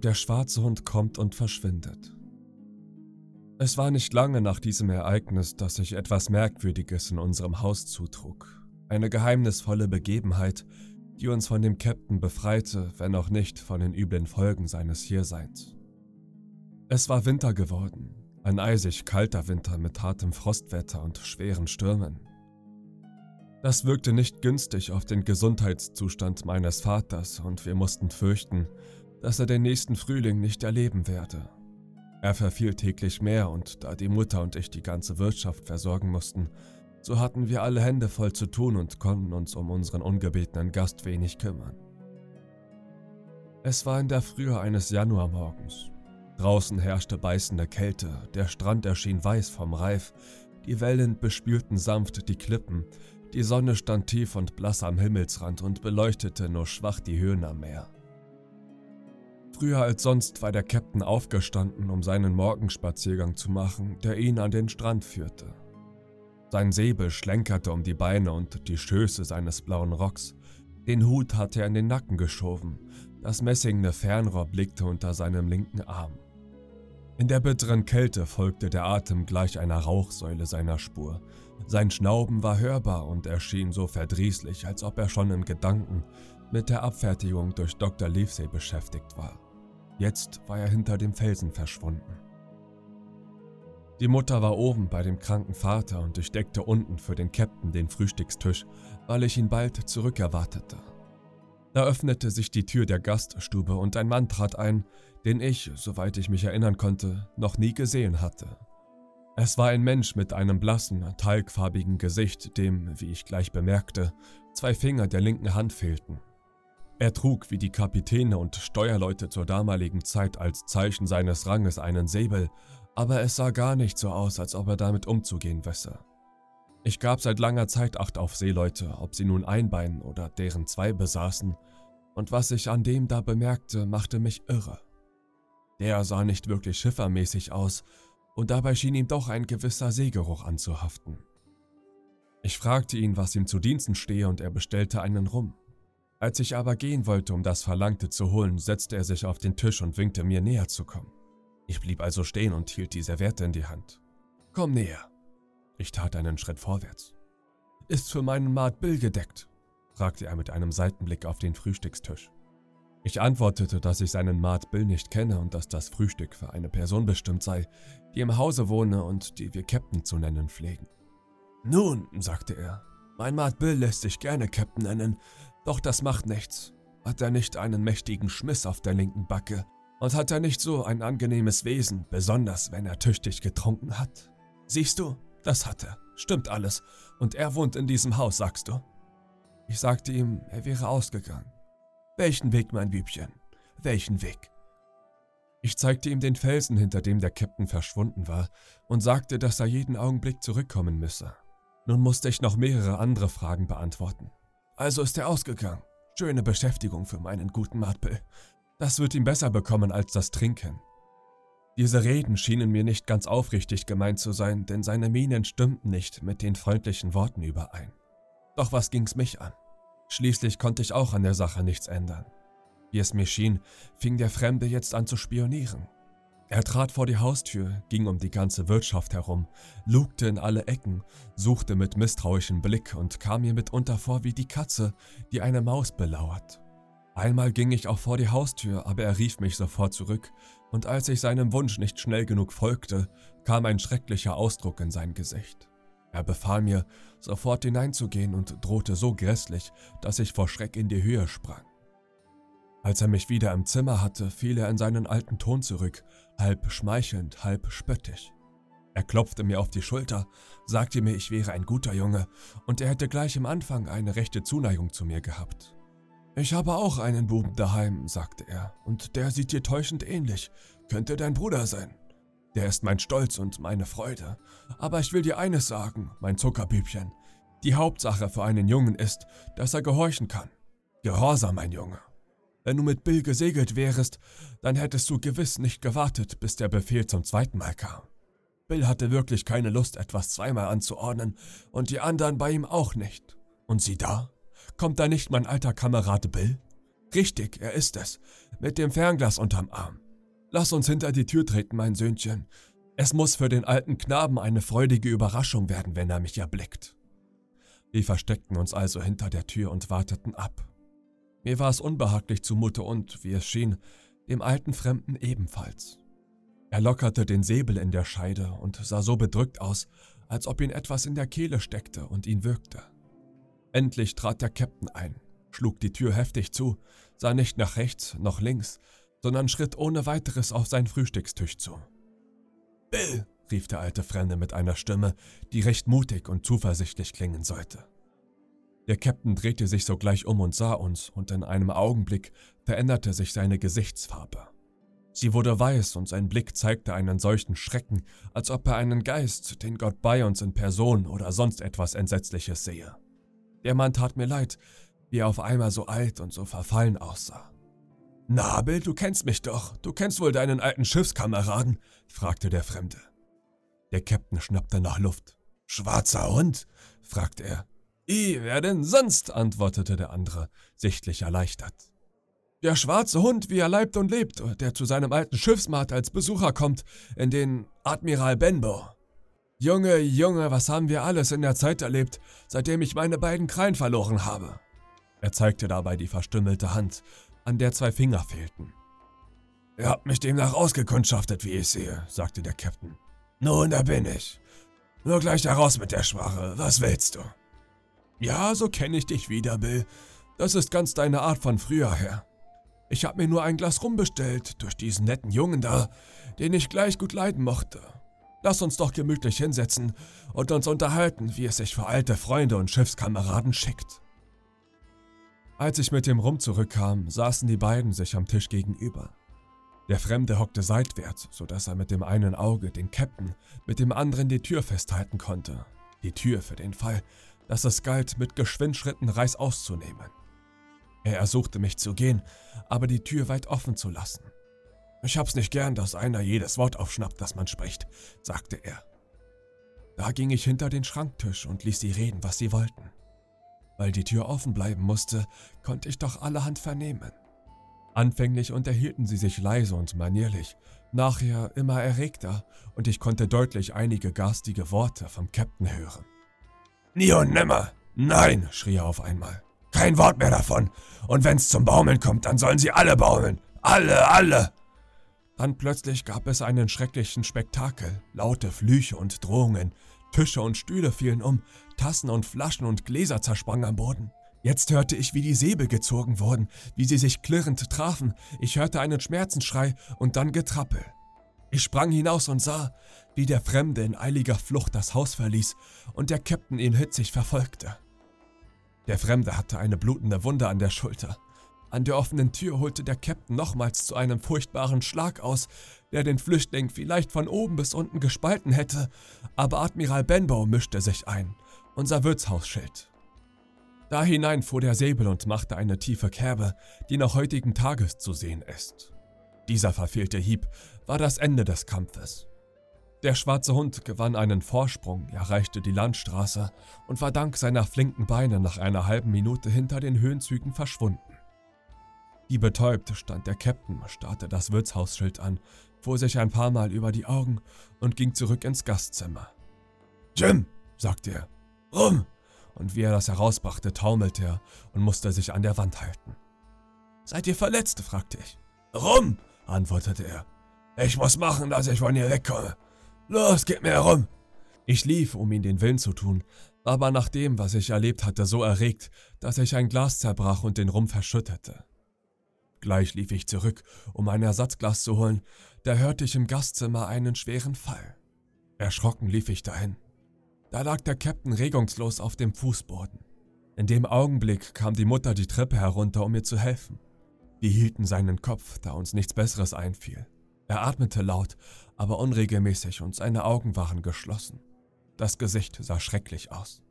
Der schwarze Hund kommt und verschwindet. Es war nicht lange nach diesem Ereignis, dass sich etwas Merkwürdiges in unserem Haus zutrug. Eine geheimnisvolle Begebenheit, die uns von dem Captain befreite, wenn auch nicht von den üblen Folgen seines Hierseins. Es war Winter geworden, ein eisig kalter Winter mit hartem Frostwetter und schweren Stürmen. Das wirkte nicht günstig auf den Gesundheitszustand meines Vaters und wir mussten fürchten, dass er den nächsten Frühling nicht erleben werde. Er verfiel täglich mehr und da die Mutter und ich die ganze Wirtschaft versorgen mussten, so hatten wir alle Hände voll zu tun und konnten uns um unseren ungebetenen Gast wenig kümmern. Es war in der Frühe eines Januarmorgens. Draußen herrschte beißende Kälte, der Strand erschien weiß vom Reif, die Wellen bespülten sanft die Klippen, die Sonne stand tief und blass am Himmelsrand und beleuchtete nur schwach die Höhen am Meer. Früher als sonst war der Captain aufgestanden, um seinen Morgenspaziergang zu machen, der ihn an den Strand führte. Sein Säbel schlenkerte um die Beine und die Schöße seines blauen Rocks. Den Hut hatte er in den Nacken geschoben, das messingene Fernrohr blickte unter seinem linken Arm. In der bitteren Kälte folgte der Atem gleich einer Rauchsäule seiner Spur. Sein Schnauben war hörbar und erschien so verdrießlich, als ob er schon in Gedanken mit der Abfertigung durch Dr. Livesey beschäftigt war. Jetzt war er hinter dem Felsen verschwunden. Die Mutter war oben bei dem kranken Vater und ich deckte unten für den Captain den Frühstückstisch, weil ich ihn bald zurückerwartete. Da öffnete sich die Tür der Gaststube und ein Mann trat ein, den ich, soweit ich mich erinnern konnte, noch nie gesehen hatte. Es war ein Mensch mit einem blassen, talgfarbigen Gesicht, dem, wie ich gleich bemerkte, zwei Finger der linken Hand fehlten. Er trug wie die Kapitäne und Steuerleute zur damaligen Zeit als Zeichen seines Ranges einen Säbel, aber es sah gar nicht so aus, als ob er damit umzugehen wisse. Ich gab seit langer Zeit Acht auf Seeleute, ob sie nun ein Bein oder deren zwei besaßen, und was ich an dem da bemerkte, machte mich irre. Der sah nicht wirklich schiffermäßig aus, und dabei schien ihm doch ein gewisser Seegeruch anzuhaften. Ich fragte ihn, was ihm zu Diensten stehe, und er bestellte einen Rum. Als ich aber gehen wollte, um das Verlangte zu holen, setzte er sich auf den Tisch und winkte mir näher zu kommen. Ich blieb also stehen und hielt die Serviette in die Hand. Komm näher. Ich tat einen Schritt vorwärts. Ist für meinen Maat Bill gedeckt? fragte er mit einem Seitenblick auf den Frühstückstisch. Ich antwortete, dass ich seinen Maat Bill nicht kenne und dass das Frühstück für eine Person bestimmt sei, die im Hause wohne und die wir Captain zu nennen pflegen. Nun, sagte er, mein Maat Bill lässt sich gerne Captain nennen, doch das macht nichts. Hat er nicht einen mächtigen Schmiss auf der linken Backe? Und hat er nicht so ein angenehmes Wesen, besonders wenn er tüchtig getrunken hat? Siehst du, das hat er. Stimmt alles. Und er wohnt in diesem Haus, sagst du? Ich sagte ihm, er wäre ausgegangen. Welchen Weg, mein Bübchen? Welchen Weg? Ich zeigte ihm den Felsen, hinter dem der Captain verschwunden war, und sagte, dass er jeden Augenblick zurückkommen müsse. Nun musste ich noch mehrere andere Fragen beantworten. Also ist er ausgegangen. Schöne Beschäftigung für meinen guten Martbill. Das wird ihm besser bekommen als das Trinken. Diese Reden schienen mir nicht ganz aufrichtig gemeint zu sein, denn seine Mienen stimmten nicht mit den freundlichen Worten überein. Doch was ging's mich an? Schließlich konnte ich auch an der Sache nichts ändern. Wie es mir schien, fing der Fremde jetzt an zu spionieren. Er trat vor die Haustür, ging um die ganze Wirtschaft herum, lugte in alle Ecken, suchte mit misstrauischem Blick und kam mir mitunter vor wie die Katze, die eine Maus belauert. Einmal ging ich auch vor die Haustür, aber er rief mich sofort zurück, und als ich seinem Wunsch nicht schnell genug folgte, kam ein schrecklicher Ausdruck in sein Gesicht. Er befahl mir, sofort hineinzugehen und drohte so grässlich, dass ich vor Schreck in die Höhe sprang. Als er mich wieder im Zimmer hatte, fiel er in seinen alten Ton zurück, halb schmeichelnd, halb spöttisch. Er klopfte mir auf die Schulter, sagte mir, ich wäre ein guter Junge und er hätte gleich im Anfang eine rechte Zuneigung zu mir gehabt. Ich habe auch einen Buben daheim, sagte er, und der sieht dir täuschend ähnlich, könnte dein Bruder sein. Der ist mein Stolz und meine Freude. Aber ich will dir eines sagen, mein Zuckerbübchen. Die Hauptsache für einen Jungen ist, dass er gehorchen kann. Gehorsam, mein Junge. Wenn du mit Bill gesegelt wärest, dann hättest du gewiss nicht gewartet, bis der Befehl zum zweiten Mal kam. Bill hatte wirklich keine Lust, etwas zweimal anzuordnen, und die anderen bei ihm auch nicht. Und sieh da, kommt da nicht mein alter Kamerad Bill? Richtig, er ist es. Mit dem Fernglas unterm Arm. Lass uns hinter die Tür treten, mein Söhnchen. Es muss für den alten Knaben eine freudige Überraschung werden, wenn er mich erblickt. Wir versteckten uns also hinter der Tür und warteten ab. Mir war es unbehaglich zumute und, wie es schien, dem alten Fremden ebenfalls. Er lockerte den Säbel in der Scheide und sah so bedrückt aus, als ob ihn etwas in der Kehle steckte und ihn würgte. Endlich trat der Käpt'n ein, schlug die Tür heftig zu, sah nicht nach rechts noch links, sondern schritt ohne weiteres auf sein Frühstückstisch zu. Bill, rief der alte Fremde mit einer Stimme, die recht mutig und zuversichtlich klingen sollte. Der Käpt'n drehte sich sogleich um und sah uns, und in einem Augenblick veränderte sich seine Gesichtsfarbe. Sie wurde weiß und sein Blick zeigte einen solchen Schrecken, als ob er einen Geist, den Gott bei uns in Person oder sonst etwas Entsetzliches sehe. Der Mann tat mir leid, wie er auf einmal so alt und so verfallen aussah. Nabel, du kennst mich doch, du kennst wohl deinen alten Schiffskameraden? fragte der Fremde. Der Käpt'n schnappte nach Luft. Schwarzer Hund? fragte er. I, wer denn sonst? antwortete der andere, sichtlich erleichtert. Der schwarze Hund, wie er leibt und lebt, der zu seinem alten Schiffsmat als Besucher kommt, in den Admiral Benbow. Junge, Junge, was haben wir alles in der Zeit erlebt, seitdem ich meine beiden Krallen verloren habe. Er zeigte dabei die verstümmelte Hand, an der zwei Finger fehlten. Ihr habt mich demnach ausgekundschaftet, wie ich sehe, sagte der Captain. Nun, da bin ich. Nur gleich heraus mit der Sprache, was willst du? Ja, so kenne ich dich wieder, Bill. Das ist ganz deine Art von früher her. Ich habe mir nur ein Glas rumbestellt durch diesen netten Jungen da, den ich gleich gut leiden mochte. Lass uns doch gemütlich hinsetzen und uns unterhalten, wie es sich für alte Freunde und Schiffskameraden schickt. Als ich mit dem Rum zurückkam, saßen die beiden sich am Tisch gegenüber. Der Fremde hockte seitwärts, sodass er mit dem einen Auge den Captain, mit dem anderen die Tür festhalten konnte. Die Tür für den Fall, dass es galt, mit Geschwindschritten Reis auszunehmen. Er ersuchte mich zu gehen, aber die Tür weit offen zu lassen. Ich hab's nicht gern, dass einer jedes Wort aufschnappt, das man spricht, sagte er. Da ging ich hinter den Schranktisch und ließ sie reden, was sie wollten. Weil die Tür offen bleiben musste, konnte ich doch allerhand vernehmen. Anfänglich unterhielten sie sich leise und manierlich, nachher immer erregter, und ich konnte deutlich einige garstige Worte vom Captain hören. Nie und nimmer! Nein! schrie er auf einmal. Kein Wort mehr davon. Und wenn's zum Baumeln kommt, dann sollen sie alle baumeln. Alle, alle. Dann plötzlich gab es einen schrecklichen Spektakel, laute Flüche und Drohungen. Tische und Stühle fielen um, Tassen und Flaschen und Gläser zersprangen am Boden. Jetzt hörte ich, wie die Säbel gezogen wurden, wie sie sich klirrend trafen. Ich hörte einen Schmerzensschrei und dann Getrappel. Ich sprang hinaus und sah, wie der Fremde in eiliger Flucht das Haus verließ und der Käpt'n ihn hitzig verfolgte. Der Fremde hatte eine blutende Wunde an der Schulter. An der offenen Tür holte der Captain nochmals zu einem furchtbaren Schlag aus, der den Flüchtling vielleicht von oben bis unten gespalten hätte, aber Admiral Benbow mischte sich ein, unser Wirtshausschild. Da hinein fuhr der Säbel und machte eine tiefe Kerbe, die noch heutigen Tages zu sehen ist. Dieser verfehlte Hieb war das Ende des Kampfes. Der schwarze Hund gewann einen Vorsprung, erreichte die Landstraße und war dank seiner flinken Beine nach einer halben Minute hinter den Höhenzügen verschwunden. Wie betäubt stand der Captain, starrte das Wirtshausschild an, fuhr sich ein paar Mal über die Augen und ging zurück ins Gastzimmer. Jim, sagte er, rum! Und wie er das herausbrachte, taumelte er und musste sich an der Wand halten. Seid ihr verletzt? fragte ich. Rum, antwortete er. Ich muss machen, dass ich von hier wegkomme. Los, gib mir herum! Ich lief, um ihm den Willen zu tun, aber nach dem, was ich erlebt hatte, so erregt, dass ich ein Glas zerbrach und den Rum verschüttete. Gleich lief ich zurück, um ein Ersatzglas zu holen, da hörte ich im Gastzimmer einen schweren Fall. Erschrocken lief ich dahin. Da lag der Captain regungslos auf dem Fußboden. In dem Augenblick kam die Mutter die Treppe herunter, um mir zu helfen. Wir hielten seinen Kopf, da uns nichts Besseres einfiel. Er atmete laut, aber unregelmäßig und seine Augen waren geschlossen. Das Gesicht sah schrecklich aus.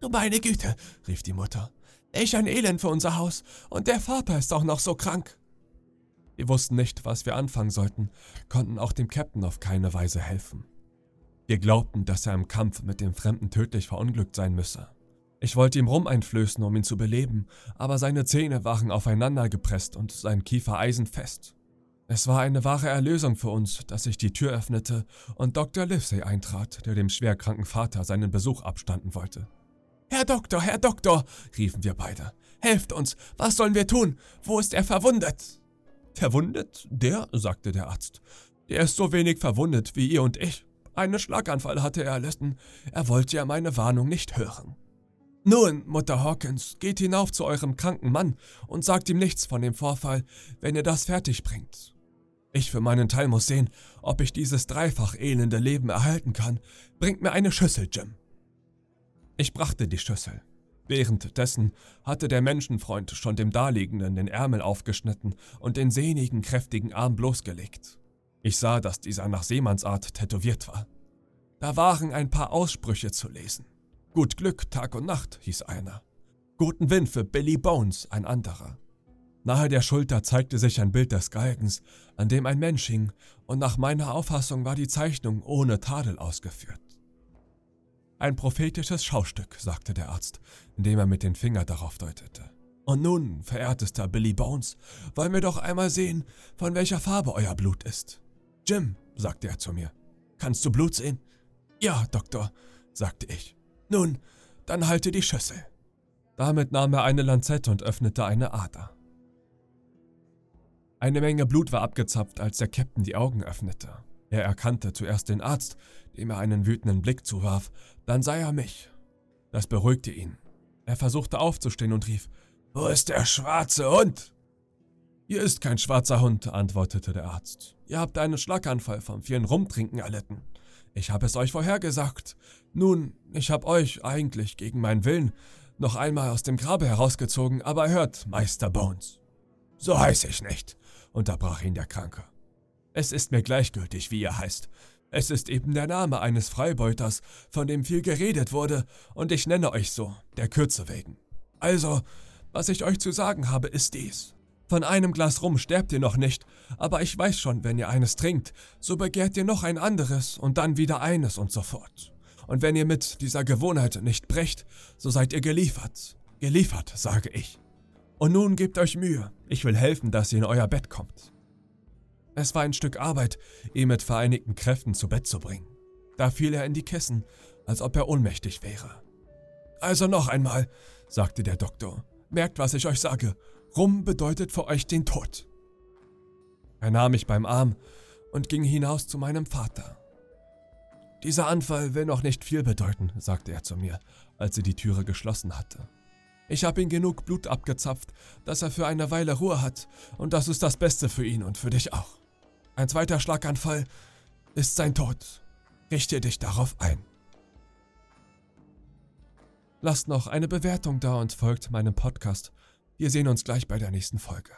Du meine Güte, rief die Mutter. Ich ein Elend für unser Haus und der Vater ist auch noch so krank. Wir wussten nicht, was wir anfangen sollten, konnten auch dem Captain auf keine Weise helfen. Wir glaubten, dass er im Kampf mit dem Fremden tödlich verunglückt sein müsse. Ich wollte ihm Rum einflößen, um ihn zu beleben, aber seine Zähne waren aufeinander gepresst und sein Kiefer eisenfest. Es war eine wahre Erlösung für uns, dass ich die Tür öffnete und Dr. Livesey eintrat, der dem schwerkranken Vater seinen Besuch abstanden wollte. Herr Doktor, Herr Doktor, riefen wir beide. Helft uns, was sollen wir tun? Wo ist er verwundet? Verwundet? Der, sagte der Arzt. Der ist so wenig verwundet wie ihr und ich. Einen Schlaganfall hatte er erlitten. Er wollte ja meine Warnung nicht hören. Nun, Mutter Hawkins, geht hinauf zu eurem kranken Mann und sagt ihm nichts von dem Vorfall, wenn ihr das fertig bringt. Ich für meinen Teil muss sehen, ob ich dieses dreifach elende Leben erhalten kann. Bringt mir eine Schüssel, Jim. Ich brachte die Schüssel. Währenddessen hatte der Menschenfreund schon dem Daliegenden den Ärmel aufgeschnitten und den sehnigen, kräftigen Arm bloßgelegt. Ich sah, dass dieser nach Seemannsart tätowiert war. Da waren ein paar Aussprüche zu lesen. Gut Glück, Tag und Nacht, hieß einer. Guten Wind für Billy Bones, ein anderer. Nahe der Schulter zeigte sich ein Bild des Galgens, an dem ein Mensch hing, und nach meiner Auffassung war die Zeichnung ohne Tadel ausgeführt. Ein prophetisches Schaustück, sagte der Arzt, indem er mit dem Finger darauf deutete. Und nun, verehrtester Billy Bones, wollen wir doch einmal sehen, von welcher Farbe euer Blut ist. Jim, sagte er zu mir, kannst du Blut sehen? Ja, Doktor, sagte ich. Nun, dann halte die Schüssel. Damit nahm er eine Lanzette und öffnete eine Ader. Eine Menge Blut war abgezapft, als der Captain die Augen öffnete. Er erkannte zuerst den Arzt, dem er einen wütenden Blick zuwarf, dann sah er mich. Das beruhigte ihn. Er versuchte aufzustehen und rief, Wo ist der schwarze Hund? Hier ist kein schwarzer Hund, antwortete der Arzt. Ihr habt einen Schlaganfall vom vielen Rumtrinken erlitten. Ich habe es euch vorhergesagt. Nun, ich habe euch eigentlich gegen meinen Willen noch einmal aus dem Grabe herausgezogen, aber hört, Meister Bones. So heiß ich nicht, unterbrach ihn der Kranke. Es ist mir gleichgültig, wie ihr heißt. Es ist eben der Name eines Freibeuters, von dem viel geredet wurde, und ich nenne euch so, der Kürze wegen. Also, was ich euch zu sagen habe, ist dies. Von einem Glas Rum sterbt ihr noch nicht, aber ich weiß schon, wenn ihr eines trinkt, so begehrt ihr noch ein anderes und dann wieder eines und so fort. Und wenn ihr mit dieser Gewohnheit nicht brecht, so seid ihr geliefert. Geliefert, sage ich. Und nun gebt euch Mühe, ich will helfen, dass ihr in euer Bett kommt. Es war ein Stück Arbeit, ihn mit vereinigten Kräften zu Bett zu bringen. Da fiel er in die Kissen, als ob er ohnmächtig wäre. Also noch einmal, sagte der Doktor, merkt, was ich euch sage, Rum bedeutet für euch den Tod. Er nahm mich beim Arm und ging hinaus zu meinem Vater. Dieser Anfall will noch nicht viel bedeuten, sagte er zu mir, als sie die Türe geschlossen hatte. Ich habe ihm genug Blut abgezapft, dass er für eine Weile Ruhe hat, und das ist das Beste für ihn und für dich auch. Ein zweiter Schlaganfall ist sein Tod. Richte dich darauf ein. Lasst noch eine Bewertung da und folgt meinem Podcast. Wir sehen uns gleich bei der nächsten Folge.